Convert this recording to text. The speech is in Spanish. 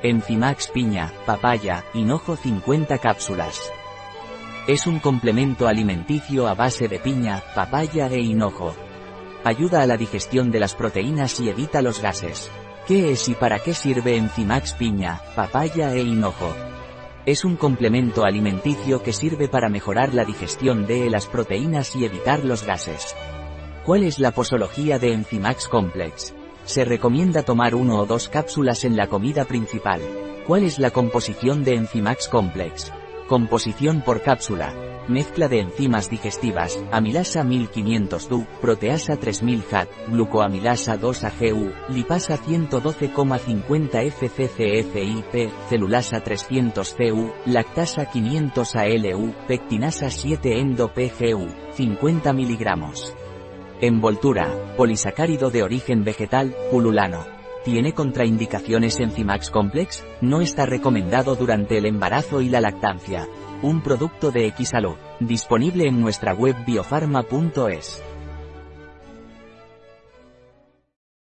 Enzimax piña, papaya, hinojo 50 cápsulas. Es un complemento alimenticio a base de piña, papaya e hinojo. Ayuda a la digestión de las proteínas y evita los gases. ¿Qué es y para qué sirve Enzimax piña, papaya e hinojo? Es un complemento alimenticio que sirve para mejorar la digestión de las proteínas y evitar los gases. ¿Cuál es la posología de Enzimax Complex? Se recomienda tomar uno o dos cápsulas en la comida principal. ¿Cuál es la composición de Enzimax Complex? Composición por cápsula. Mezcla de enzimas digestivas, amilasa 1500-DU, proteasa 3000 HAT, glucoamilasa 2-AGU, lipasa 112,50 FCCFIP, celulasa 300 CU, lactasa 500 ALU, pectinasa 7 endo PGU, 50 miligramos. Envoltura, polisacárido de origen vegetal, pululano. ¿Tiene contraindicaciones Enzimax Complex? No está recomendado durante el embarazo y la lactancia. Un producto de Xsalud, disponible en nuestra web biofarma.es.